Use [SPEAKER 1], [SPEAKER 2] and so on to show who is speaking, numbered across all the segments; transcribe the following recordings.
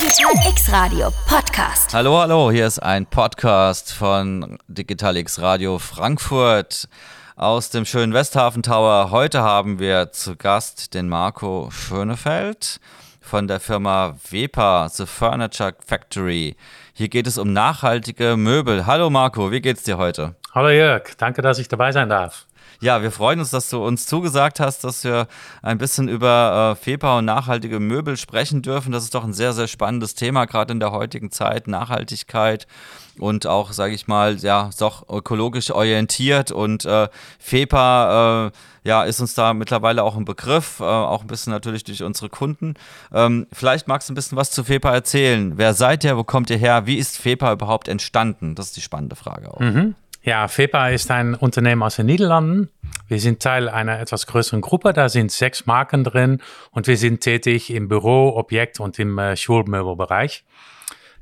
[SPEAKER 1] Digital X Radio Podcast.
[SPEAKER 2] Hallo, hallo, hier ist ein Podcast von Digital X Radio Frankfurt aus dem schönen Westhafen Tower. Heute haben wir zu Gast den Marco Schönefeld von der Firma Wepa, The Furniture Factory. Hier geht es um nachhaltige Möbel. Hallo Marco, wie geht's dir heute?
[SPEAKER 3] Hallo Jörg, danke, dass ich dabei sein darf.
[SPEAKER 2] Ja, wir freuen uns, dass du uns zugesagt hast, dass wir ein bisschen über äh, FEPA und nachhaltige Möbel sprechen dürfen. Das ist doch ein sehr, sehr spannendes Thema, gerade in der heutigen Zeit. Nachhaltigkeit und auch, sage ich mal, ja, doch ökologisch orientiert. Und äh, FEPA äh, ja, ist uns da mittlerweile auch ein Begriff, äh, auch ein bisschen natürlich durch unsere Kunden. Ähm, vielleicht magst du ein bisschen was zu FEPA erzählen. Wer seid ihr? Wo kommt ihr her? Wie ist FEPA überhaupt entstanden? Das ist die spannende Frage auch.
[SPEAKER 3] Mhm. Ja, FEPA ist ein Unternehmen aus den Niederlanden. Wir sind Teil einer etwas größeren Gruppe. Da sind sechs Marken drin und wir sind tätig im Büro, Objekt und im äh, Schulmöbelbereich.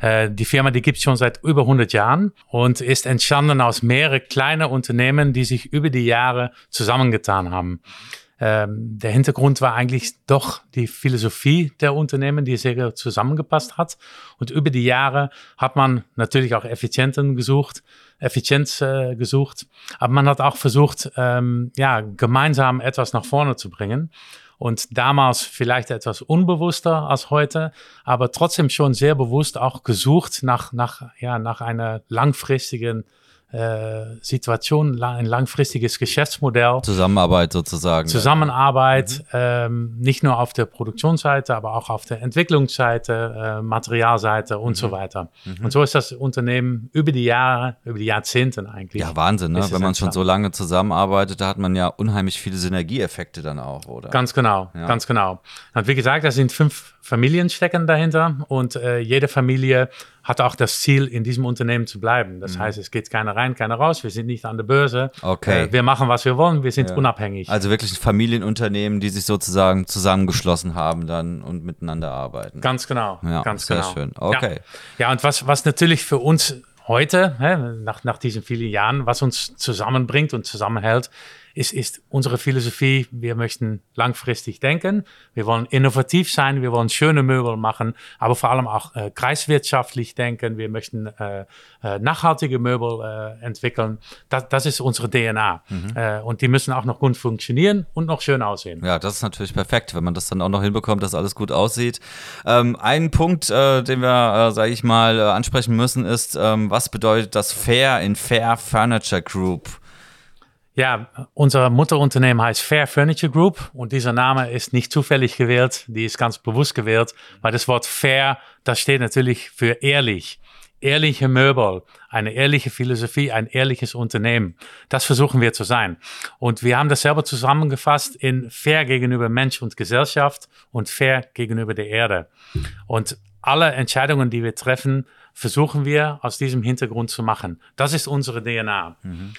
[SPEAKER 3] Äh, die Firma, die gibt es schon seit über 100 Jahren und ist entstanden aus mehreren kleinen Unternehmen, die sich über die Jahre zusammengetan haben. Ähm, der Hintergrund war eigentlich doch die Philosophie der Unternehmen, die sehr zusammengepasst hat. Und über die Jahre hat man natürlich auch Effizienten gesucht, Effizienz äh, gesucht, aber man hat auch versucht, ähm, ja, gemeinsam etwas nach vorne zu bringen. Und damals vielleicht etwas unbewusster als heute, aber trotzdem schon sehr bewusst auch gesucht nach, nach, ja, nach einer langfristigen Situation, ein langfristiges Geschäftsmodell.
[SPEAKER 2] Zusammenarbeit sozusagen.
[SPEAKER 3] Zusammenarbeit, mhm. ähm, nicht nur auf der Produktionsseite, aber auch auf der Entwicklungsseite, äh, Materialseite und mhm. so weiter. Mhm. Und so ist das Unternehmen über die Jahre, über die Jahrzehnte eigentlich.
[SPEAKER 2] Ja, Wahnsinn, ne? wenn man schon so lange zusammenarbeitet, da hat man ja unheimlich viele Synergieeffekte dann auch, oder?
[SPEAKER 3] Ganz genau, ja. ganz genau. Und wie gesagt, da sind fünf Familien stecken dahinter und äh, jede Familie hat auch das Ziel, in diesem Unternehmen zu bleiben. Das mhm. heißt, es geht keiner rein, keiner raus. Wir sind nicht an der Börse.
[SPEAKER 2] Okay.
[SPEAKER 3] Äh, wir machen, was wir wollen. Wir sind ja. unabhängig.
[SPEAKER 2] Also wirklich ein Familienunternehmen, die sich sozusagen zusammengeschlossen haben dann und miteinander arbeiten.
[SPEAKER 3] Ganz genau.
[SPEAKER 2] Ja,
[SPEAKER 3] ganz
[SPEAKER 2] sehr
[SPEAKER 3] genau.
[SPEAKER 2] schön. Okay.
[SPEAKER 3] Ja, ja und was, was natürlich für uns heute, hä, nach, nach diesen vielen Jahren, was uns zusammenbringt und zusammenhält, ist, ist unsere Philosophie, wir möchten langfristig denken, wir wollen innovativ sein, wir wollen schöne Möbel machen, aber vor allem auch äh, kreiswirtschaftlich denken, wir möchten äh, äh, nachhaltige Möbel äh, entwickeln. Das, das ist unsere DNA. Mhm. Äh, und die müssen auch noch gut funktionieren und noch schön aussehen.
[SPEAKER 2] Ja, das ist natürlich perfekt, wenn man das dann auch noch hinbekommt, dass alles gut aussieht. Ähm, ein Punkt, äh, den wir, äh, sage ich mal, ansprechen müssen, ist, ähm, was bedeutet das Fair in Fair Furniture Group?
[SPEAKER 3] Ja, unser Mutterunternehmen heißt Fair Furniture Group und dieser Name ist nicht zufällig gewählt, die ist ganz bewusst gewählt, weil das Wort fair, das steht natürlich für ehrlich. Ehrliche Möbel, eine ehrliche Philosophie, ein ehrliches Unternehmen. Das versuchen wir zu sein. Und wir haben das selber zusammengefasst in fair gegenüber Mensch und Gesellschaft und fair gegenüber der Erde. Und alle Entscheidungen, die wir treffen, versuchen wir aus diesem Hintergrund zu machen. Das ist unsere DNA. Mhm.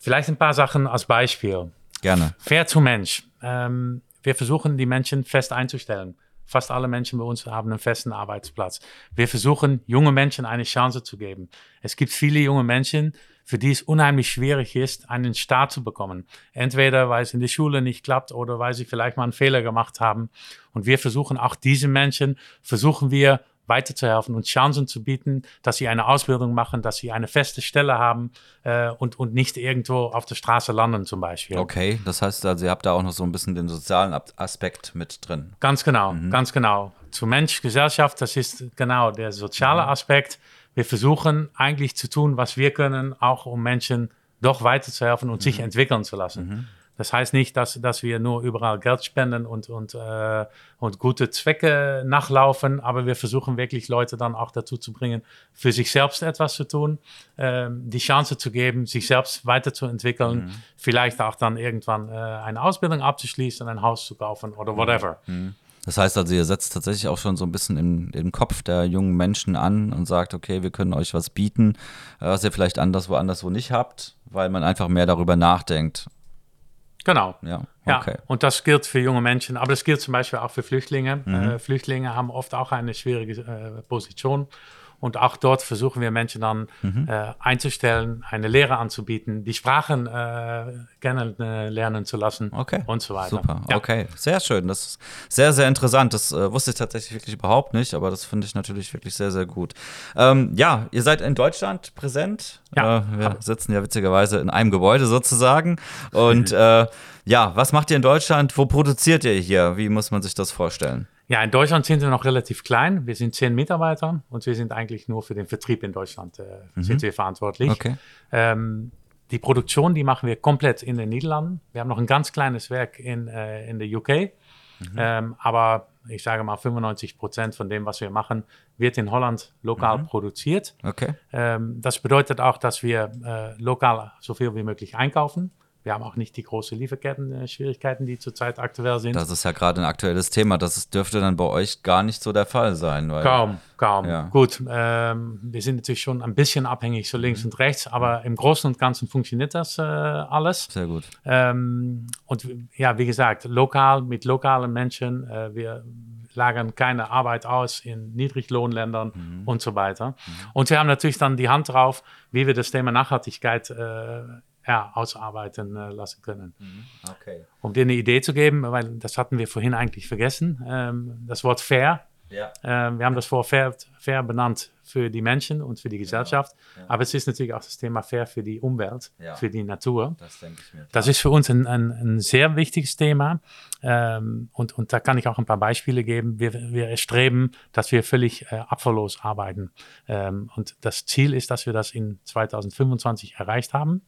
[SPEAKER 3] Vielleicht ein paar Sachen als Beispiel.
[SPEAKER 2] Gerne.
[SPEAKER 3] Fair zu Mensch. Ähm, wir versuchen, die Menschen fest einzustellen. Fast alle Menschen bei uns haben einen festen Arbeitsplatz. Wir versuchen, junge Menschen eine Chance zu geben. Es gibt viele junge Menschen, für die es unheimlich schwierig ist, einen Start zu bekommen. Entweder weil es in der Schule nicht klappt oder weil sie vielleicht mal einen Fehler gemacht haben. Und wir versuchen auch diese Menschen, versuchen wir weiterzuhelfen und Chancen zu bieten, dass sie eine Ausbildung machen, dass sie eine feste Stelle haben äh, und, und nicht irgendwo auf der Straße landen zum Beispiel.
[SPEAKER 2] Okay, das heißt also, ihr habt da auch noch so ein bisschen den sozialen Aspekt mit drin.
[SPEAKER 3] Ganz genau, mhm. ganz genau. Zu Mensch, Gesellschaft, das ist genau der soziale mhm. Aspekt. Wir versuchen eigentlich zu tun, was wir können, auch um Menschen doch weiterzuhelfen und mhm. sich entwickeln zu lassen. Mhm. Das heißt nicht, dass, dass wir nur überall Geld spenden und, und, äh, und gute Zwecke nachlaufen, aber wir versuchen wirklich Leute dann auch dazu zu bringen, für sich selbst etwas zu tun, äh, die Chance zu geben, sich selbst weiterzuentwickeln, mhm. vielleicht auch dann irgendwann äh, eine Ausbildung abzuschließen, ein Haus zu kaufen oder whatever.
[SPEAKER 2] Mhm. Das heißt also, ihr setzt tatsächlich auch schon so ein bisschen im, im Kopf der jungen Menschen an und sagt, okay, wir können euch was bieten, äh, was ihr vielleicht anderswo anderswo nicht habt, weil man einfach mehr darüber nachdenkt.
[SPEAKER 3] Genau.
[SPEAKER 2] Ja,
[SPEAKER 3] okay. Ja, und das gilt für junge Menschen, aber das gilt zum Beispiel auch für Flüchtlinge. Mhm. Äh, Flüchtlinge haben oft auch eine schwierige äh, Position. Und auch dort versuchen wir Menschen dann
[SPEAKER 2] Mhm.
[SPEAKER 3] äh, einzustellen, eine Lehre anzubieten, die Sprachen äh, kennenlernen zu lassen
[SPEAKER 2] Okay.
[SPEAKER 3] und so weiter.
[SPEAKER 2] Super,
[SPEAKER 3] Ja.
[SPEAKER 2] okay. Sehr schön. Das ist sehr, sehr interessant. Das äh, wusste ich tatsächlich wirklich überhaupt nicht, aber das finde ich natürlich wirklich sehr, sehr gut. Ähm, ja, ihr seid in Deutschland präsent.
[SPEAKER 3] Ja.
[SPEAKER 2] Äh, wir sitzen ja witzigerweise in einem Gebäude sozusagen. Und äh, ja, was macht ihr in Deutschland? Wo produziert ihr hier? Wie muss man sich das vorstellen?
[SPEAKER 3] Ja, in Deutschland sind wir noch relativ klein. Wir sind zehn Mitarbeiter und wir sind eigentlich nur für den Vertrieb in Deutschland äh, sind wir verantwortlich.
[SPEAKER 2] Mhm. Okay.
[SPEAKER 3] Ähm, die Produktion, die machen wir komplett in den Niederlanden. Wir haben noch ein ganz kleines Werk in, äh, in der UK.
[SPEAKER 2] Mhm.
[SPEAKER 3] Ähm, aber ich sage mal, 95 Prozent von dem, was wir machen, wird in Holland lokal
[SPEAKER 2] Mhm.
[SPEAKER 3] produziert.
[SPEAKER 2] Okay.
[SPEAKER 3] Ähm, das bedeutet auch, dass wir äh, lokal so viel wie möglich einkaufen. Wir haben auch nicht die großen Lieferketten-Schwierigkeiten, die zurzeit aktuell sind.
[SPEAKER 2] Das ist ja gerade ein aktuelles Thema. Das ist, dürfte dann bei euch gar nicht so der Fall sein. Weil,
[SPEAKER 3] Kaum, kaum.
[SPEAKER 2] Ja.
[SPEAKER 3] Gut, ähm, wir sind natürlich schon ein bisschen abhängig, so links und rechts, aber im Großen und Ganzen funktioniert das äh, alles.
[SPEAKER 2] Sehr gut.
[SPEAKER 3] Ähm, und ja, wie gesagt, lokal mit lokalen Menschen. Äh, wir lagern keine Arbeit aus in Niedriglohnländern und so weiter. Und wir haben natürlich dann die Hand drauf, wie wir das Thema Nachhaltigkeit äh, ja, ausarbeiten äh, lassen können.
[SPEAKER 2] Okay.
[SPEAKER 3] Um dir eine Idee zu geben, weil das hatten wir vorhin eigentlich vergessen, ähm, das Wort fair
[SPEAKER 2] Ja.
[SPEAKER 3] ähm, wir haben das vor fair, fair benannt für die Menschen und für die Gesellschaft. Aber es ist natürlich auch das Thema fair für die Umwelt,
[SPEAKER 2] Ja.
[SPEAKER 3] für die Natur.
[SPEAKER 2] Das denke ich mir.
[SPEAKER 3] Das ist für uns ein, ein, ein sehr wichtiges Thema. Ähm, und, und da kann ich auch ein paar Beispiele geben. Wir, wir streben, dass wir völlig äh, abfalllos arbeiten. Ähm, und das Ziel ist, dass wir das in 2025 erreicht haben.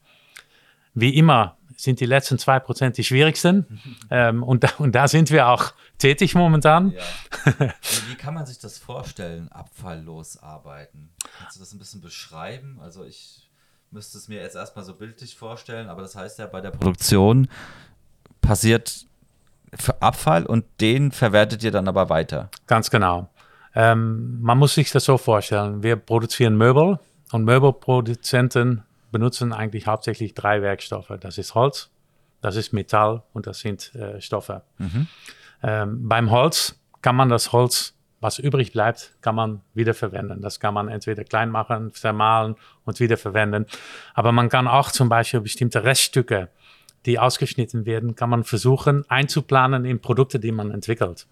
[SPEAKER 3] Wie immer sind die letzten zwei Prozent die schwierigsten. ähm, und, da, und da sind wir auch tätig momentan.
[SPEAKER 2] Ja. Wie kann man sich das vorstellen, abfalllos arbeiten? Kannst du das ein bisschen beschreiben? Also ich müsste es mir jetzt erstmal so bildlich vorstellen, aber das heißt ja, bei der Produktion passiert Abfall und den verwertet ihr dann aber weiter.
[SPEAKER 3] Ganz genau. Ähm, man muss sich das so vorstellen. Wir produzieren Möbel und Möbelproduzenten benutzen eigentlich hauptsächlich drei Werkstoffe. Das ist Holz, das ist Metall und das sind äh, Stoffe. Ähm, beim Holz kann man das Holz, was übrig bleibt, kann man wiederverwenden. Das kann man entweder klein machen, zermahlen und wiederverwenden. Aber man kann auch zum Beispiel bestimmte Reststücke, die ausgeschnitten werden, kann man versuchen einzuplanen in Produkte, die man entwickelt.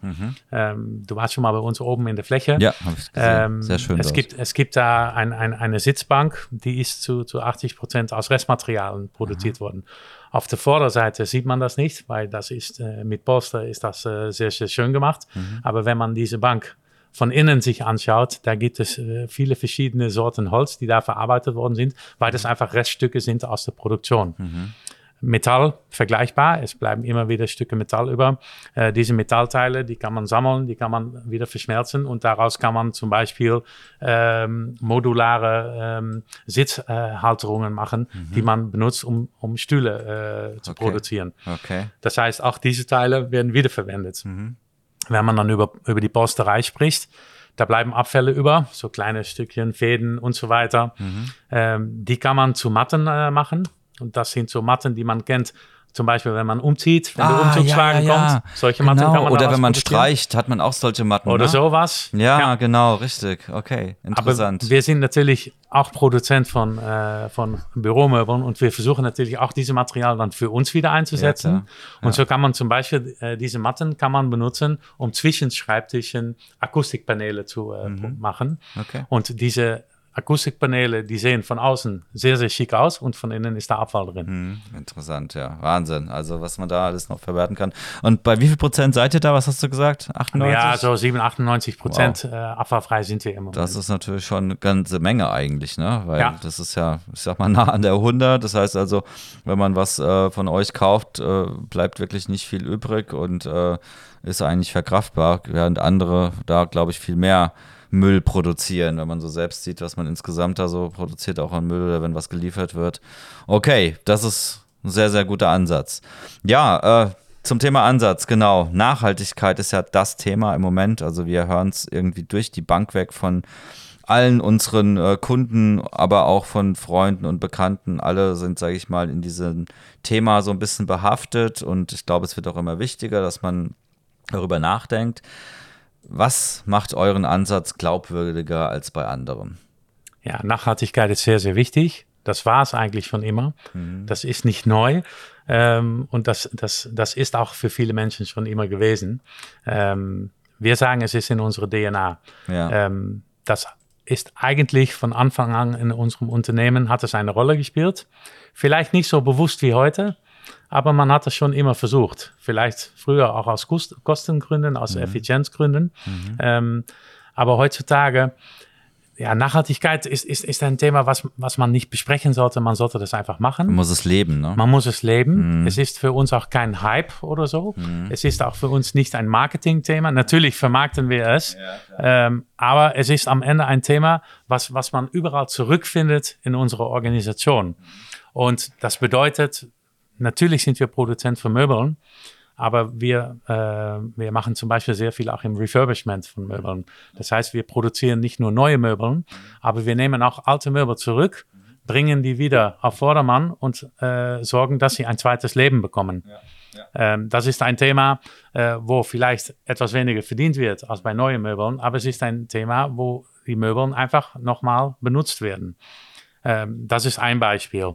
[SPEAKER 3] Ähm, du warst schon mal bei uns oben in der Fläche.
[SPEAKER 2] Ja, habe ich gesehen.
[SPEAKER 3] Ähm,
[SPEAKER 2] Sehr schön.
[SPEAKER 3] Es
[SPEAKER 2] dort.
[SPEAKER 3] gibt, es gibt da ein, ein, eine Sitzbank, die ist zu, zu 80 Prozent aus Restmaterialien produziert worden. Auf der Vorderseite sieht man das nicht, weil das ist äh, mit Polster ist das äh, sehr, sehr schön gemacht.
[SPEAKER 2] Mhm.
[SPEAKER 3] Aber wenn man diese Bank von innen sich anschaut, da gibt es äh, viele verschiedene Sorten Holz, die da verarbeitet worden sind, weil
[SPEAKER 2] Mhm.
[SPEAKER 3] das einfach Reststücke sind aus der Produktion. Metall vergleichbar. Es bleiben immer wieder Stücke Metall über. Äh, diese Metallteile, die kann man sammeln, die kann man wieder verschmelzen und daraus kann man zum Beispiel ähm, modulare ähm, Sitzhalterungen machen, die man benutzt, um, um Stühle äh, zu
[SPEAKER 2] Okay.
[SPEAKER 3] produzieren.
[SPEAKER 2] Okay.
[SPEAKER 3] Das heißt, auch diese Teile werden wiederverwendet. Wenn man dann über, über die Polsterei spricht, da bleiben Abfälle über, so kleine Stückchen, Fäden und so weiter. Ähm, die kann man zu Matten äh, machen. Und das sind so Matten, die man kennt. Zum Beispiel, wenn man umzieht, wenn der
[SPEAKER 2] Ah,
[SPEAKER 3] Umzugswagen kommt. Solche Matten
[SPEAKER 2] genau.
[SPEAKER 3] kann man
[SPEAKER 2] Oder wenn man streicht, hat man auch solche Matten.
[SPEAKER 3] Oder
[SPEAKER 2] ne?
[SPEAKER 3] sowas.
[SPEAKER 2] Ja, genau, richtig. Okay,
[SPEAKER 3] Aber
[SPEAKER 2] interessant.
[SPEAKER 3] wir sind natürlich auch Produzent von, äh, von Büromöbeln und wir versuchen natürlich auch diese Materialien dann für uns wieder einzusetzen.
[SPEAKER 2] Ja,
[SPEAKER 3] und so kann man zum Beispiel äh, diese Matten kann man benutzen, um zwischen Schreibtischen Akustikpaneele zu äh, machen.
[SPEAKER 2] Mhm. Okay.
[SPEAKER 3] Und diese Akustikpaneele, die sehen von außen sehr, sehr schick aus und von innen ist da Abfall drin.
[SPEAKER 2] Hm, interessant, ja. Wahnsinn. Also, was man da alles noch verwerten kann. Und bei wie viel Prozent seid ihr da? Was hast du gesagt? 98?
[SPEAKER 3] Ja, so 7, 98 Prozent äh, abfallfrei sind wir immer.
[SPEAKER 2] Das ist natürlich schon eine ganze Menge eigentlich, ne? Weil
[SPEAKER 3] Ja.
[SPEAKER 2] das ist ja, ich sag mal, nah an der 100. Das heißt also, wenn man was äh, von euch kauft, äh, bleibt wirklich nicht viel übrig und äh, ist eigentlich verkraftbar, während andere da, glaube ich, viel mehr Müll produzieren, wenn man so selbst sieht, was man insgesamt da so produziert, auch an Müll oder wenn was geliefert wird. Okay, das ist ein sehr, sehr guter Ansatz. Ja, äh, zum Thema Ansatz, genau. Nachhaltigkeit ist ja das Thema im Moment. Also wir hören es irgendwie durch die Bank weg von allen unseren äh, Kunden, aber auch von Freunden und Bekannten. Alle sind, sage ich mal, in diesem Thema so ein bisschen behaftet und ich glaube, es wird auch immer wichtiger, dass man darüber nachdenkt. Was macht euren Ansatz glaubwürdiger als bei anderen?
[SPEAKER 3] Ja, Nachhaltigkeit ist sehr, sehr wichtig. Das war es eigentlich schon immer. Mhm. Das ist nicht neu. Ähm, und das, das, das ist auch für viele Menschen schon immer gewesen. Ähm, wir sagen, es ist in unserer DNA. Ja. Ähm, das ist eigentlich von Anfang an in unserem Unternehmen, hat es eine Rolle gespielt. Vielleicht nicht so bewusst wie heute, aber man hat es schon immer versucht. Vielleicht früher auch aus Kostengründen, aus mhm. Effizienzgründen. Mhm. Ähm, aber heutzutage ja, Nachhaltigkeit ist, ist, ist ein Thema, was, was man nicht besprechen sollte. Man sollte das einfach machen.
[SPEAKER 2] Man muss es leben, ne?
[SPEAKER 3] Man muss es leben. Mhm. Es ist für uns auch kein Hype oder so. Mhm. Es ist auch für uns nicht ein Marketingthema. Natürlich vermarkten wir es. Ja, ähm, aber es ist am Ende ein Thema, was, was man überall zurückfindet in unserer Organisation. Und das bedeutet, natürlich sind wir Produzent für Möbeln. Aber wir, äh, wir machen zum Beispiel sehr viel auch im Refurbishment von Möbeln. Das heißt, wir produzieren nicht nur neue Möbel, aber wir nehmen auch alte Möbel zurück, bringen die wieder auf Vordermann und äh, sorgen, dass sie ein zweites Leben bekommen. Ja. Ja. Ähm, das ist ein Thema, äh, wo vielleicht etwas weniger verdient wird als bei neuen Möbeln, aber es ist ein Thema, wo die Möbel einfach nochmal benutzt werden. Ähm, das ist ein Beispiel.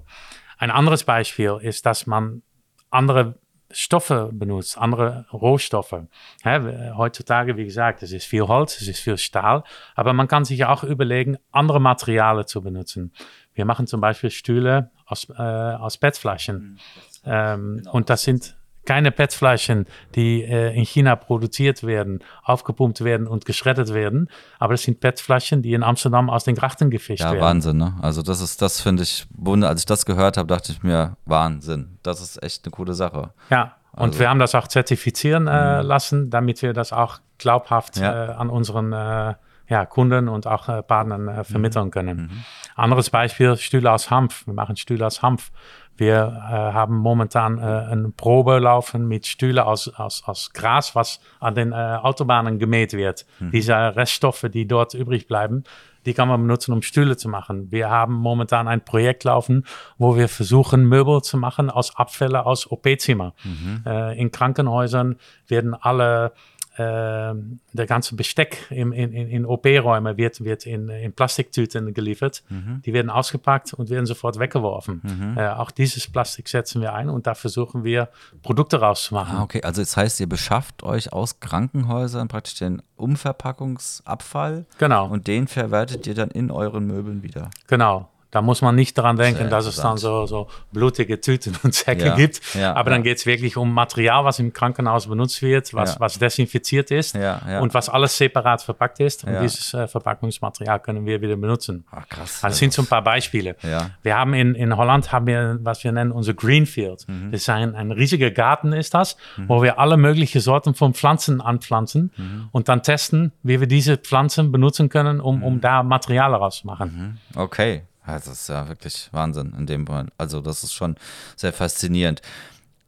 [SPEAKER 3] Ein anderes Beispiel ist, dass man andere Stoffe benutzt, andere Rohstoffe. Heutzutage, wie gesagt, es ist viel Holz, es ist viel Stahl, aber man kann sich auch überlegen, andere Materialien zu benutzen. Wir machen zum Beispiel Stühle aus, äh, aus PET-Flaschen. Mhm. Ähm, genau. Und das sind keine PET-Flaschen, die äh, in China produziert werden, aufgepumpt werden und geschreddert werden. Aber das sind PET-Flaschen, die in Amsterdam aus den Grachten gefischt ja, werden.
[SPEAKER 2] Ja, Wahnsinn, ne? Also das ist, das finde ich, als ich das gehört habe, dachte ich mir, Wahnsinn. Das ist echt eine coole Sache.
[SPEAKER 3] Ja, und also, wir haben das auch zertifizieren äh, mhm. lassen, damit wir das auch glaubhaft ja. äh, an unseren äh, ja, Kunden und auch äh, Partnern äh, vermitteln mhm. können. Mhm. Anderes Beispiel, Stühle aus Hanf. Wir machen Stühle aus Hanf. Wir äh, haben momentan äh, eine Probe laufen mit Stühlen aus, aus, aus Gras, was an den äh, Autobahnen gemäht wird. Mhm. Diese Reststoffe, die dort übrig bleiben, die kann man benutzen, um Stühle zu machen. Wir haben momentan ein Projekt laufen, wo wir versuchen, Möbel zu machen aus Abfällen aus OP-Zimmer. Mhm. Äh, in Krankenhäusern werden alle äh, der ganze Besteck im, in, in, in OP-Räumen wird, wird in, in Plastiktüten geliefert. Mhm. Die werden ausgepackt und werden sofort weggeworfen. Mhm. Äh, auch dieses Plastik setzen wir ein und da versuchen wir Produkte rauszumachen.
[SPEAKER 2] Ah, okay, also das heißt, ihr beschafft euch aus Krankenhäusern praktisch den Umverpackungsabfall.
[SPEAKER 3] Genau.
[SPEAKER 2] Und den verwertet ihr dann in euren Möbeln wieder.
[SPEAKER 3] Genau. Da muss man nicht daran denken, dass es dann so, so blutige Tüten und Säcke ja, gibt. Ja, Aber dann geht es wirklich um Material, was im Krankenhaus benutzt wird, was, was desinfiziert ist und was alles separat verpackt ist. Und dieses äh, Verpackungsmaterial können wir wieder benutzen.
[SPEAKER 2] Ach, krass.
[SPEAKER 3] Also das sind so ein paar Beispiele. Wir haben in, in Holland haben wir, was wir nennen, unser Greenfield. Mhm. Das ist ein, ein riesiger Garten ist das, mhm. wo wir alle möglichen Sorten von Pflanzen anpflanzen mhm. und dann testen, wie wir diese Pflanzen benutzen können, um, um mhm. da Material rauszumachen.
[SPEAKER 2] Mhm. Okay. Das ist ja wirklich Wahnsinn in dem Moment. Also, das ist schon sehr faszinierend.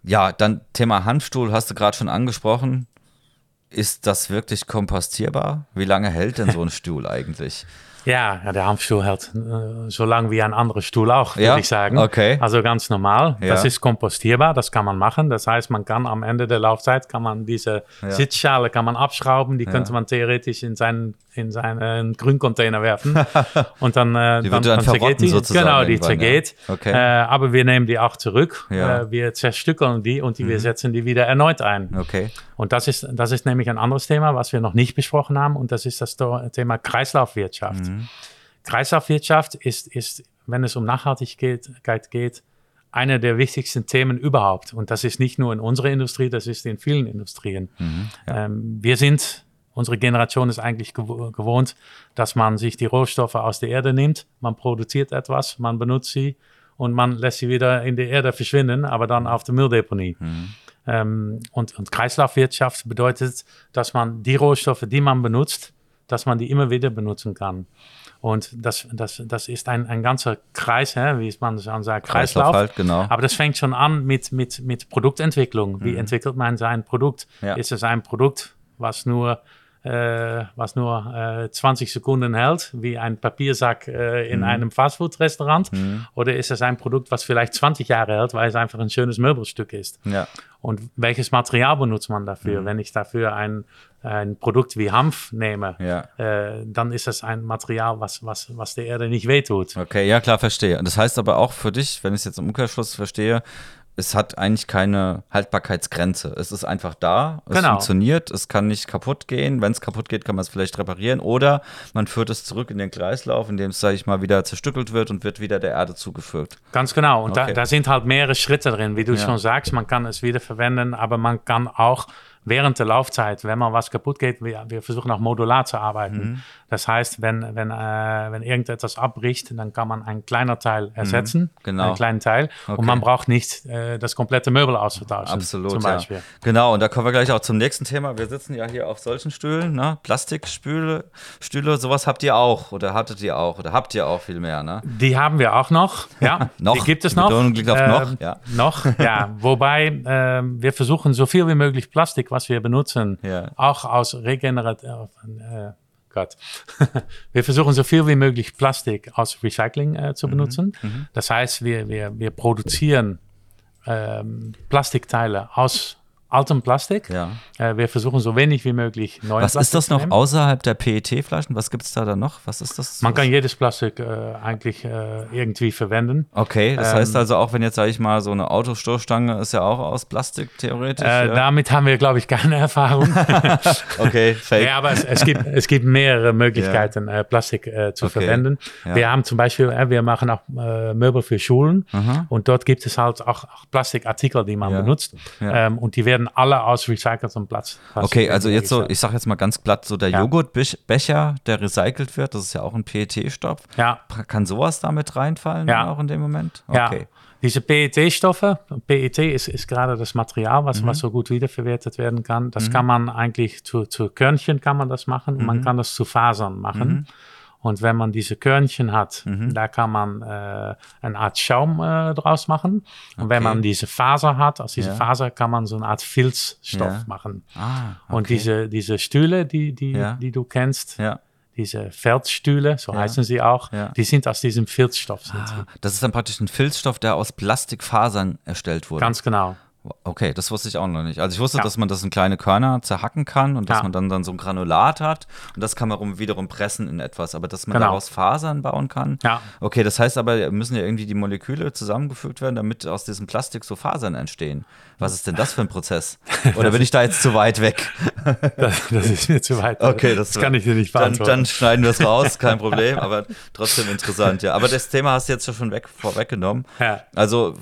[SPEAKER 2] Ja, dann Thema Handstuhl hast du gerade schon angesprochen. Ist das wirklich kompostierbar? Wie lange hält denn so ein Stuhl eigentlich?
[SPEAKER 3] Ja, ja der Hanfstuhl hält äh, so lang wie ein anderer Stuhl auch, würde ja? ich sagen.
[SPEAKER 2] Okay.
[SPEAKER 3] Also ganz normal. Ja. Das ist kompostierbar, das kann man machen. Das heißt, man kann am Ende der Laufzeit, kann man diese ja. Sitzschale kann man abschrauben, die könnte man theoretisch in seinen in seinen Grüncontainer werfen und dann, äh,
[SPEAKER 2] die dann, dann, dann zergeht die.
[SPEAKER 3] Genau, die zergeht. Okay. Äh, aber wir nehmen die auch zurück. Ja. Äh, wir zerstückeln die und die, mhm. wir setzen die wieder erneut ein.
[SPEAKER 2] Okay.
[SPEAKER 3] Und das ist, das ist nämlich ein anderes Thema, was wir noch nicht besprochen haben und das ist das Thema Kreislaufwirtschaft. Mhm. Kreislaufwirtschaft ist, ist, wenn es um Nachhaltigkeit geht, eine der wichtigsten Themen überhaupt. Und das ist nicht nur in unserer Industrie, das ist in vielen Industrien. Mhm, ja. ähm, wir sind Unsere Generation ist eigentlich gewohnt, dass man sich die Rohstoffe aus der Erde nimmt, man produziert etwas, man benutzt sie und man lässt sie wieder in der Erde verschwinden, aber dann auf der Mülldeponie. Mhm. Ähm, und, und Kreislaufwirtschaft bedeutet, dass man die Rohstoffe, die man benutzt, dass man die immer wieder benutzen kann. Und das, das, das ist ein, ein ganzer Kreis, hè, wie man dann sagt, Kreislauf. Kreislauf
[SPEAKER 2] halt, genau.
[SPEAKER 3] Aber das fängt schon an mit, mit, mit Produktentwicklung. Wie mhm. entwickelt man sein Produkt? Ja. Ist es ein Produkt, was nur was nur äh, 20 Sekunden hält, wie ein Papiersack äh, in einem Fastfood-Restaurant? Oder ist es ein Produkt, was vielleicht 20 Jahre hält, weil es einfach ein schönes Möbelstück ist?
[SPEAKER 2] Ja.
[SPEAKER 3] Und welches Material benutzt man dafür? Wenn ich dafür ein, ein Produkt wie Hanf nehme,
[SPEAKER 2] Ja.
[SPEAKER 3] äh, dann ist es ein Material, was, was, was der Erde nicht wehtut.
[SPEAKER 2] Okay, ja klar, verstehe. Und das heißt aber auch für dich, wenn ich es jetzt im Umkehrschluss verstehe, es hat eigentlich keine Haltbarkeitsgrenze. Es ist einfach da, es
[SPEAKER 3] Genau.
[SPEAKER 2] funktioniert, es kann nicht kaputt gehen. Wenn es kaputt geht, kann man es vielleicht reparieren oder man führt es zurück in den Kreislauf, in dem es, sage ich mal, wieder zerstückelt wird und wird wieder der Erde zugeführt.
[SPEAKER 3] Ganz genau. Und
[SPEAKER 2] Okay.
[SPEAKER 3] da, da sind halt mehrere Schritte drin, wie du
[SPEAKER 2] Ja.
[SPEAKER 3] schon sagst. Man kann es wiederverwenden, aber man kann auch während der Laufzeit, wenn mal was kaputt geht, wir, wir versuchen auch modular zu arbeiten.
[SPEAKER 2] Mhm.
[SPEAKER 3] Das heißt, wenn, wenn, äh, wenn irgendetwas abbricht, dann kann man ein kleiner Teil ersetzen,
[SPEAKER 2] Genau.
[SPEAKER 3] einen kleinen Teil.
[SPEAKER 2] Okay.
[SPEAKER 3] Und man braucht nicht äh, das komplette Möbel auszutauschen.
[SPEAKER 2] Absolut,
[SPEAKER 3] Zum
[SPEAKER 2] ja.
[SPEAKER 3] Beispiel.
[SPEAKER 2] Genau, und da kommen wir gleich auch zum nächsten Thema. Wir sitzen ja hier auf solchen Stühlen, ne? Plastikstühle, Stühle, sowas habt ihr auch oder hattet ihr auch oder habt ihr auch viel mehr, ne?
[SPEAKER 3] Die haben wir auch noch. Ja,
[SPEAKER 2] Noch.
[SPEAKER 3] Die gibt es
[SPEAKER 2] Die
[SPEAKER 3] noch.
[SPEAKER 2] Betonung liegt auf noch,
[SPEAKER 3] Ähm,
[SPEAKER 2] ja.
[SPEAKER 3] Noch, ja. Wobei ähm, wir versuchen so viel wie möglich Plastik, was wir benutzen,
[SPEAKER 2] Ja.
[SPEAKER 3] auch aus regenerativ. Äh, Gott. wir versuchen so viel wie möglich Plastik aus Recycling äh,
[SPEAKER 2] Mhm.
[SPEAKER 3] zu benutzen. Das heißt, wir, wir, wir produzieren ähm, Plastikteile aus altem Plastik.
[SPEAKER 2] Ja.
[SPEAKER 3] Äh, wir versuchen so wenig wie möglich neuen
[SPEAKER 2] Was ist
[SPEAKER 3] Plastik
[SPEAKER 2] das
[SPEAKER 3] zu
[SPEAKER 2] noch
[SPEAKER 3] nehmen.
[SPEAKER 2] außerhalb der PET-Flaschen? Was gibt es da dann noch? Was ist das?
[SPEAKER 3] Man kann jedes Plastik äh, eigentlich äh, irgendwie verwenden.
[SPEAKER 2] Okay, das
[SPEAKER 3] Ähm,
[SPEAKER 2] heißt also auch, wenn jetzt, sage ich mal, so eine Autostoßstange ist ja auch aus Plastik theoretisch.
[SPEAKER 3] Äh,
[SPEAKER 2] ja?
[SPEAKER 3] Damit haben wir, glaube ich, keine Erfahrung.
[SPEAKER 2] Okay, fake.
[SPEAKER 3] Ja, aber es, es, gibt, es gibt mehrere Möglichkeiten, äh, Plastik äh, zu
[SPEAKER 2] Okay.
[SPEAKER 3] verwenden.
[SPEAKER 2] Ja.
[SPEAKER 3] Wir haben zum Beispiel, wir machen auch Möbel für Schulen
[SPEAKER 2] Aha.
[SPEAKER 3] und dort gibt es halt auch, auch Plastikartikel, die man
[SPEAKER 2] Ja.
[SPEAKER 3] benutzt
[SPEAKER 2] Ja.
[SPEAKER 3] ähm, und die werden alle aus recyceltem Platz.
[SPEAKER 2] Okay, also jetzt so, ich sage jetzt mal ganz platt, so der
[SPEAKER 3] Ja.
[SPEAKER 2] Joghurtbecher, der recycelt wird, das ist ja auch ein PET-Stoff.
[SPEAKER 3] Ja,
[SPEAKER 2] Kann sowas damit reinfallen
[SPEAKER 3] Ja.
[SPEAKER 2] auch in dem Moment?
[SPEAKER 3] ja.
[SPEAKER 2] Okay.
[SPEAKER 3] Diese PET-Stoffe, PET ist, ist gerade das Material, was,
[SPEAKER 2] Mhm.
[SPEAKER 3] was so gut wiederverwertet werden kann. Das kann man eigentlich zu, zu Körnchen kann man das machen und
[SPEAKER 2] Mhm.
[SPEAKER 3] man kann das zu Fasern machen. Und wenn man diese Körnchen hat,
[SPEAKER 2] Mhm.
[SPEAKER 3] da kann man äh, eine Art Schaum äh, draus machen. Und wenn man diese Faser hat, aus dieser
[SPEAKER 2] Ja.
[SPEAKER 3] Faser kann man so eine Art Filzstoff
[SPEAKER 2] Ja.
[SPEAKER 3] machen.
[SPEAKER 2] Ah, okay.
[SPEAKER 3] Und diese, diese Stühle, die, die,
[SPEAKER 2] Ja.
[SPEAKER 3] die du kennst,
[SPEAKER 2] Ja.
[SPEAKER 3] diese Feldstühle, so
[SPEAKER 2] Ja.
[SPEAKER 3] heißen sie auch,
[SPEAKER 2] Ja.
[SPEAKER 3] die sind aus diesem Filzstoff.
[SPEAKER 2] Ah, Das ist dann praktisch ein Filzstoff, der aus Plastikfasern erstellt wurde.
[SPEAKER 3] Ganz genau.
[SPEAKER 2] Okay, das wusste ich auch noch nicht. Also ich wusste,
[SPEAKER 3] Ja.
[SPEAKER 2] dass man das in kleine Körner zerhacken kann und dass
[SPEAKER 3] Ja.
[SPEAKER 2] man dann, dann so ein Granulat hat und das kann man rum- wiederum pressen in etwas, aber dass man
[SPEAKER 3] Genau.
[SPEAKER 2] daraus Fasern bauen kann.
[SPEAKER 3] Ja.
[SPEAKER 2] Okay, das heißt aber, müssen ja irgendwie die Moleküle zusammengefügt werden, damit aus diesem Plastik so Fasern entstehen. Was ist denn das für ein Prozess? Oder bin ich da jetzt zu weit weg?
[SPEAKER 3] Das, das ist mir zu weit.
[SPEAKER 2] Okay, das,
[SPEAKER 3] kann ich dir nicht
[SPEAKER 2] dann,
[SPEAKER 3] beantworten.
[SPEAKER 2] dann schneiden wir es raus, kein Problem, aber trotzdem interessant, ja. Aber das Thema hast du jetzt schon weg, vorweggenommen.
[SPEAKER 3] Ja.
[SPEAKER 2] Also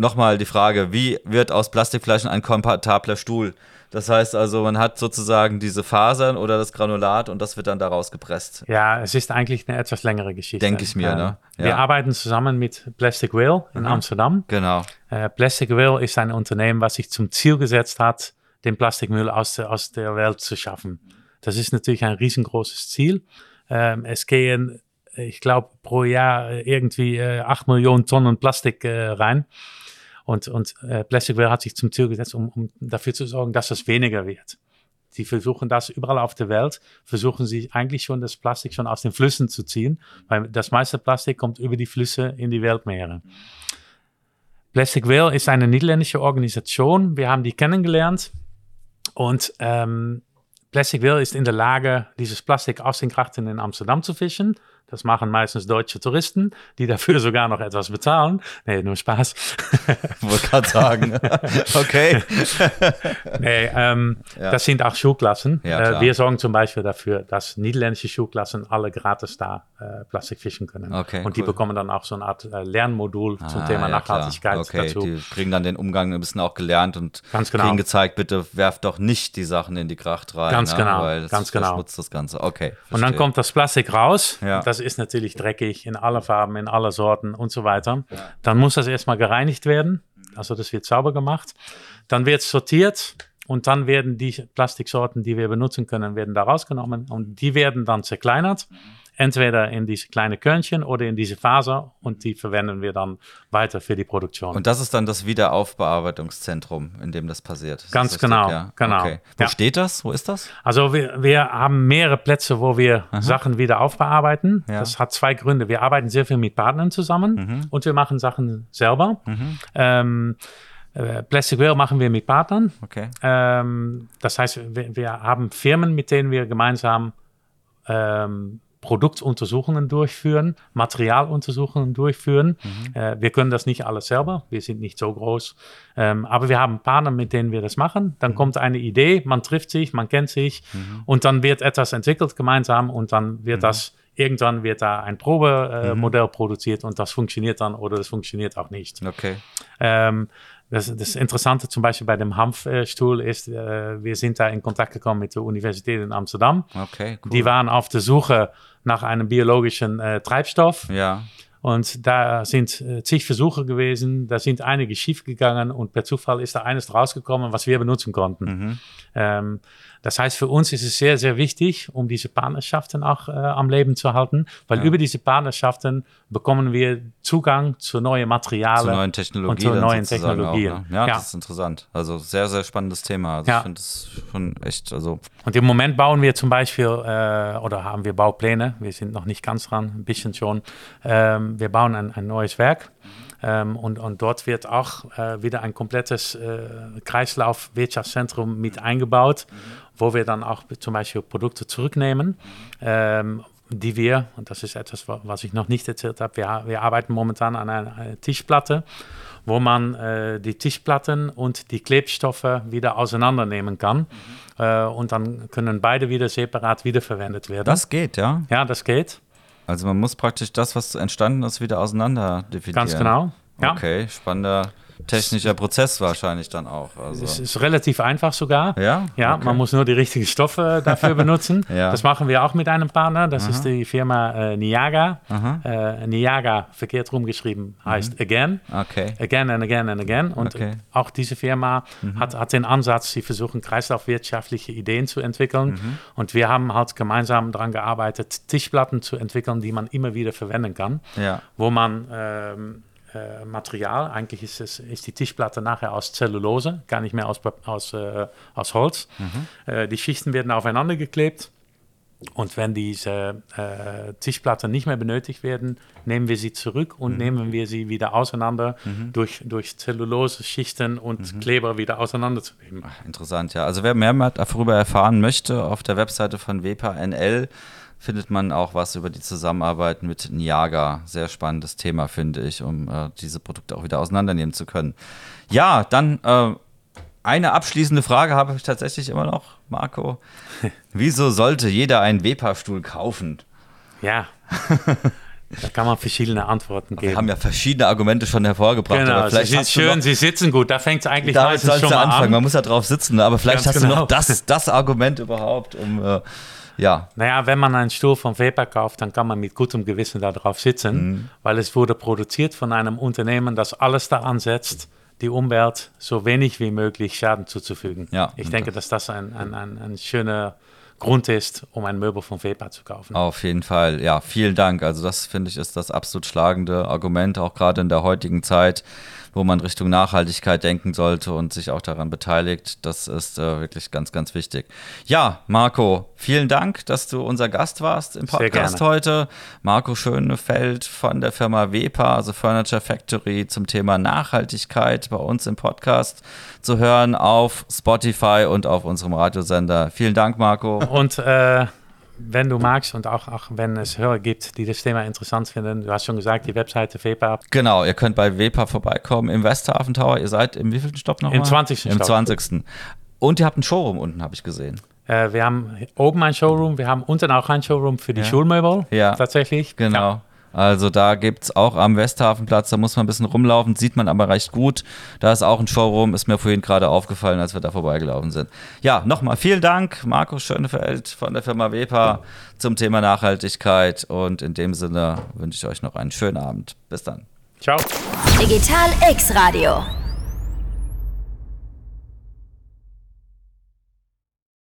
[SPEAKER 2] nochmal die Frage, wie wird aus Plastikflaschen ein kompatibler Stuhl? Das heißt also, man hat sozusagen diese Fasern oder das Granulat und das wird dann daraus gepresst.
[SPEAKER 3] Ja, es ist eigentlich eine etwas längere Geschichte.
[SPEAKER 2] Denk ich mir, ne?
[SPEAKER 3] Wir
[SPEAKER 2] Ja.
[SPEAKER 3] arbeiten zusammen mit Plastic Whale in Amsterdam.
[SPEAKER 2] Genau.
[SPEAKER 3] Äh, Plastic Whale ist ein Unternehmen, was sich zum Ziel gesetzt hat, den Plastikmüll aus der, aus der Welt zu schaffen. Das ist natürlich ein riesengroßes Ziel. Ähm, es gehen, ich glaube, pro Jahr äh, irgendwie äh, 8 Millionen Tonnen Plastik äh, rein. Und, und äh, Plastic Whale hat sich zum Ziel gesetzt, um, um dafür zu sorgen, dass es weniger wird. Die versuchen das überall auf der Welt, versuchen sie eigentlich schon das Plastik schon aus den Flüssen zu ziehen, weil das meiste Plastik kommt über die Flüsse in die Weltmeere. Plastic Whale ist eine niederländische Organisation. Wir haben die kennengelernt und ähm, Plastic Whale ist in der Lage, dieses Plastik aus den Grachten in Amsterdam zu fischen. Das machen meistens deutsche Touristen, die dafür sogar noch etwas bezahlen. Nee, nur Spaß.
[SPEAKER 2] Wollte gerade sagen. okay.
[SPEAKER 3] Nee, ähm,
[SPEAKER 2] Ja.
[SPEAKER 3] das sind auch Schulklassen.
[SPEAKER 2] Ja,
[SPEAKER 3] äh, wir sorgen zum Beispiel dafür, dass niederländische Schulklassen alle gratis da äh, Plastik fischen können.
[SPEAKER 2] Okay,
[SPEAKER 3] und die
[SPEAKER 2] cool.
[SPEAKER 3] bekommen dann auch so eine Art äh, Lernmodul zum
[SPEAKER 2] Ah,
[SPEAKER 3] Thema
[SPEAKER 2] ja.
[SPEAKER 3] Nachhaltigkeit
[SPEAKER 2] okay,
[SPEAKER 3] dazu.
[SPEAKER 2] Die kriegen dann den Umgang ein bisschen auch gelernt und
[SPEAKER 3] Ganz genau.
[SPEAKER 2] kriegen gezeigt, bitte werft doch nicht die Sachen in die Gracht rein.
[SPEAKER 3] Ganz
[SPEAKER 2] ne?
[SPEAKER 3] genau,
[SPEAKER 2] Weil das
[SPEAKER 3] ganz genau.
[SPEAKER 2] das Ganze. Okay.
[SPEAKER 3] Und dann
[SPEAKER 2] verstehe.
[SPEAKER 3] kommt das Plastik raus.
[SPEAKER 2] Ja.
[SPEAKER 3] Das ist natürlich dreckig in aller Farben, in aller Sorten und so weiter. Dann muss das erstmal gereinigt werden. Also das wird sauber gemacht. Dann wird es sortiert und dann werden die Plastiksorten, die wir benutzen können, werden da rausgenommen und die werden dann zerkleinert entweder in diese kleine Körnchen oder in diese Faser und die verwenden wir dann weiter für die Produktion.
[SPEAKER 2] Und das ist dann das Wiederaufbearbeitungszentrum, in dem das passiert. Ist
[SPEAKER 3] Ganz
[SPEAKER 2] das
[SPEAKER 3] genau,
[SPEAKER 2] Ja?
[SPEAKER 3] genau.
[SPEAKER 2] Okay. Wo
[SPEAKER 3] Ja.
[SPEAKER 2] steht das? Wo ist das?
[SPEAKER 3] Also wir, wir haben mehrere Plätze, wo wir Sachen wieder aufbearbeiten.
[SPEAKER 2] Ja.
[SPEAKER 3] Das hat zwei Gründe. Wir arbeiten sehr viel mit Partnern zusammen und wir machen Sachen selber. Ähm, äh, Plastic Whale machen wir mit Partnern.
[SPEAKER 2] Okay.
[SPEAKER 3] Ähm, das heißt, wir, wir haben Firmen, mit denen wir gemeinsam ähm, Produktuntersuchungen durchführen, Materialuntersuchungen durchführen. Äh, wir können das nicht alles selber, wir sind nicht so groß, ähm, aber wir haben Partner, mit denen wir das machen. Dann kommt eine Idee, man trifft sich, man kennt sich und dann wird etwas entwickelt gemeinsam und dann wird das irgendwann wird da ein Probemodell Modell produziert und das funktioniert dann oder das funktioniert auch nicht.
[SPEAKER 2] Okay.
[SPEAKER 3] Ähm, das, das Interessante zum Beispiel bei dem Hanfstuhl ist, äh, wir sind da in Kontakt gekommen mit der Universität in Amsterdam.
[SPEAKER 2] Okay, cool.
[SPEAKER 3] Die waren auf der Suche nach einem biologischen äh, Treibstoff
[SPEAKER 2] ja.
[SPEAKER 3] Und da sind äh, zig Versuche gewesen, da sind einige schiefgegangen und per Zufall ist da eines rausgekommen, was wir benutzen konnten.
[SPEAKER 2] Mhm.
[SPEAKER 3] Ähm, das heißt, für uns ist es sehr, sehr wichtig, um diese Partnerschaften auch äh, am Leben zu halten, weil
[SPEAKER 2] Ja.
[SPEAKER 3] über diese Partnerschaften bekommen wir Zugang zu neuen Materialien.
[SPEAKER 2] Zu neuen Technologien.
[SPEAKER 3] und zu neuen Technologien.
[SPEAKER 2] Auch, ne? ja,
[SPEAKER 3] Ja.
[SPEAKER 2] das ist interessant. Also sehr, sehr spannendes Thema. Also
[SPEAKER 3] Ja.
[SPEAKER 2] ich finde das schon echt, also
[SPEAKER 3] Und im Moment bauen wir zum Beispiel, äh, oder haben wir Baupläne, wir sind noch nicht ganz dran, ein bisschen schon. Ähm, wir bauen ein, ein neues Werk ähm, und, und dort wird auch äh, wieder ein komplettes äh, Kreislaufwirtschaftszentrum mit eingebaut, wo wir dann auch zum Beispiel Produkte zurücknehmen. Ähm, die wir, und das ist etwas, wa- was ich noch nicht erzählt habe, wir, wir arbeiten momentan an einer, einer Tischplatte, wo man äh, die Tischplatten und die Klebstoffe wieder auseinandernehmen kann. Äh, und dann können beide wieder separat wiederverwendet werden.
[SPEAKER 2] das geht, ja.
[SPEAKER 3] ja, das geht.
[SPEAKER 2] Also man muss praktisch das, was entstanden ist, wieder auseinander definieren.
[SPEAKER 3] Ganz genau. Ja.
[SPEAKER 2] Okay, spannender technischer Prozess wahrscheinlich dann auch. Also.
[SPEAKER 3] Es ist relativ einfach sogar.
[SPEAKER 2] Ja?
[SPEAKER 3] Ja,
[SPEAKER 2] Okay.
[SPEAKER 3] man muss nur die richtigen Stoffe dafür benutzen.
[SPEAKER 2] Ja.
[SPEAKER 3] Das machen wir auch mit einem Partner. Das ist die Firma äh, Niaga.
[SPEAKER 2] Aha.
[SPEAKER 3] Äh, Niaga, verkehrt rumgeschrieben, heißt Again.
[SPEAKER 2] Okay.
[SPEAKER 3] Again and again and again. Und
[SPEAKER 2] Okay.
[SPEAKER 3] auch diese Firma hat, hat den Ansatz, sie versuchen kreislaufwirtschaftliche Ideen zu entwickeln. Und wir haben halt gemeinsam daran gearbeitet, Tischplatten zu entwickeln, die man immer wieder verwenden kann.
[SPEAKER 2] Ja.
[SPEAKER 3] Wo man ähm, äh, Material, eigentlich ist, es, ist die Tischplatte nachher aus Zellulose, gar nicht mehr aus, aus, äh, aus Holz. Äh, die Schichten werden aufeinander geklebt. Und wenn diese äh, Tischplatten nicht mehr benötigt werden, nehmen wir sie zurück und nehmen wir sie wieder auseinander durch, durch Zellulose-Schichten und Kleber wieder auseinanderzunehmen.
[SPEAKER 2] Interessant, ja. Also wer mehr darüber erfahren möchte, auf der Webseite von WEPA NL findet man auch was über die Zusammenarbeit mit Niaga. Sehr spannendes Thema, finde ich, um äh, diese Produkte auch wieder auseinandernehmen zu können. Ja, dann äh, eine abschließende Frage habe ich tatsächlich immer noch, Marco. Wieso sollte jeder einen WEPA-Stuhl kaufen?
[SPEAKER 3] Ja, da kann man verschiedene Antworten
[SPEAKER 2] Wir
[SPEAKER 3] geben.
[SPEAKER 2] haben ja verschiedene Argumente schon hervorgebracht.
[SPEAKER 3] Genau,
[SPEAKER 2] aber vielleicht
[SPEAKER 3] sie
[SPEAKER 2] du
[SPEAKER 3] schön,
[SPEAKER 2] noch,
[SPEAKER 3] sie sitzen gut. Da fängt es eigentlich
[SPEAKER 2] damit
[SPEAKER 3] meistens schon
[SPEAKER 2] du
[SPEAKER 3] mal
[SPEAKER 2] anfangen.
[SPEAKER 3] an.
[SPEAKER 2] Man muss ja drauf sitzen, aber vielleicht
[SPEAKER 3] Ganz
[SPEAKER 2] hast du
[SPEAKER 3] genau.
[SPEAKER 2] noch das, das Argument überhaupt, um äh, ja,
[SPEAKER 3] Naja, wenn man einen Stuhl von Weber kauft, dann kann man mit gutem Gewissen darauf sitzen, weil es wurde produziert von einem Unternehmen, das alles daran setzt, die Umwelt so wenig wie möglich Schaden zuzufügen.
[SPEAKER 2] Ja,
[SPEAKER 3] ich denke, dass das ein, ein, ein, ein schöner Grund ist, um ein Möbel von Weber zu kaufen.
[SPEAKER 2] Auf jeden Fall, ja, vielen Dank. Also das finde ich ist das absolut schlagende Argument, auch gerade in der heutigen Zeit, wo man Richtung Nachhaltigkeit denken sollte und sich auch daran beteiligt. Das ist äh, wirklich ganz, ganz wichtig. Ja, Marco, vielen Dank, dass du unser Gast warst im Podcast heute. Marco Schönefeld von der Firma WEPA, also Furniture Factory, zum Thema Nachhaltigkeit bei uns im Podcast zu hören auf Spotify und auf unserem Radiosender. Vielen Dank, Marco.
[SPEAKER 3] Und äh, wenn du magst und auch, auch wenn es Hörer gibt, die das Thema interessant finden, du hast schon gesagt, die Webseite Weber
[SPEAKER 2] Genau, ihr könnt bei WEPA vorbeikommen im Westhafen Tower. Ihr seid im wievielten Stock nochmal?
[SPEAKER 3] Im 20.
[SPEAKER 2] Im
[SPEAKER 3] Stock.
[SPEAKER 2] 20. Und ihr habt einen Showroom unten, habe ich gesehen.
[SPEAKER 3] Äh, wir haben oben ein Showroom, wir haben unten auch ein Showroom für die
[SPEAKER 2] Ja.
[SPEAKER 3] Schulmöbel.
[SPEAKER 2] Ja.
[SPEAKER 3] Tatsächlich.
[SPEAKER 2] Genau.
[SPEAKER 3] Ja.
[SPEAKER 2] Also da gibt es auch am Westhafenplatz, da muss man ein bisschen rumlaufen, sieht man aber recht gut. Da ist auch ein Showroom, ist mir vorhin gerade aufgefallen, als wir da vorbeigelaufen sind. Ja, nochmal vielen Dank, Markus Schönefeld von der Firma WEPA zum Thema Nachhaltigkeit. Und in dem Sinne wünsche ich euch noch einen schönen Abend. Bis dann.
[SPEAKER 3] Ciao.
[SPEAKER 1] Digital X Radio.